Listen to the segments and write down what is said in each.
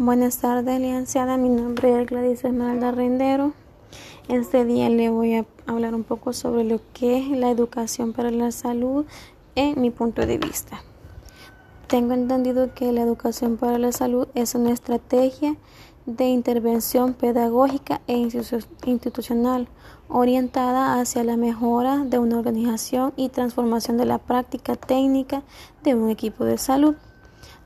Buenas tardes, licenciada. Mi nombre es Gladys Esmeralda Rendero. Este día le voy a hablar un poco sobre lo que es la educación para la salud en mi punto de vista. Tengo entendido que la educación para la salud es una estrategia de intervención pedagógica e institucional orientada hacia la mejora de una organización y transformación de la práctica técnica de un equipo de salud.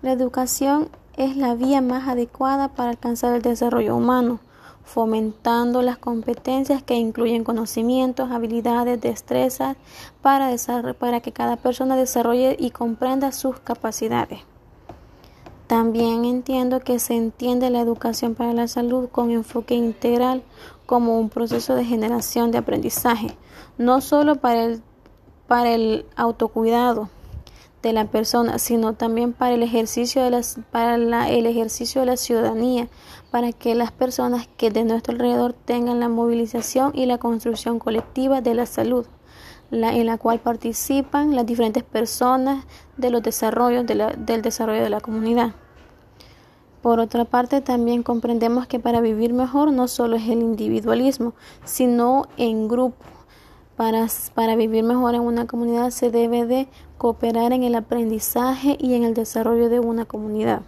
La educación es la vía más adecuada para alcanzar el desarrollo humano, fomentando las competencias que incluyen conocimientos, habilidades, destrezas para, que cada persona desarrolle y comprenda sus capacidades. También entiendo que se entiende la educación para la salud con enfoque integral como un proceso de generación de aprendizaje, no solo para el, para el autocuidado, de la persona, sino también para el ejercicio de las, para el ejercicio de la ciudadanía, para que las personas que de nuestro alrededor tengan la movilización y la construcción colectiva de la salud, la, en la cual participan las diferentes personas de los desarrollos del desarrollo de la comunidad. Por otra parte, también comprendemos que para vivir mejor no solo es el individualismo, sino en grupo para, para vivir mejor en una comunidad se debe de cooperar en el aprendizaje y en el desarrollo de una comunidad.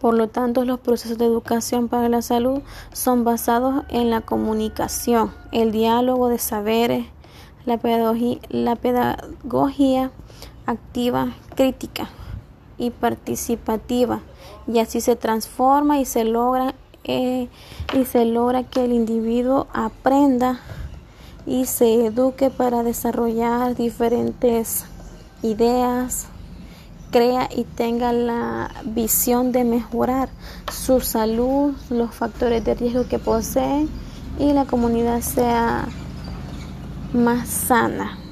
Por lo tanto, los procesos de educación para la salud son basados en la comunicación, el diálogo de saberes, la pedagogía, la pedagogía activa, crítica y participativa, y así se transforma y se logra eh, y se logra que el individuo aprenda y se eduque para desarrollar diferentes ideas, crea y tenga la visión de mejorar su salud, los factores de riesgo que posee y la comunidad sea más sana.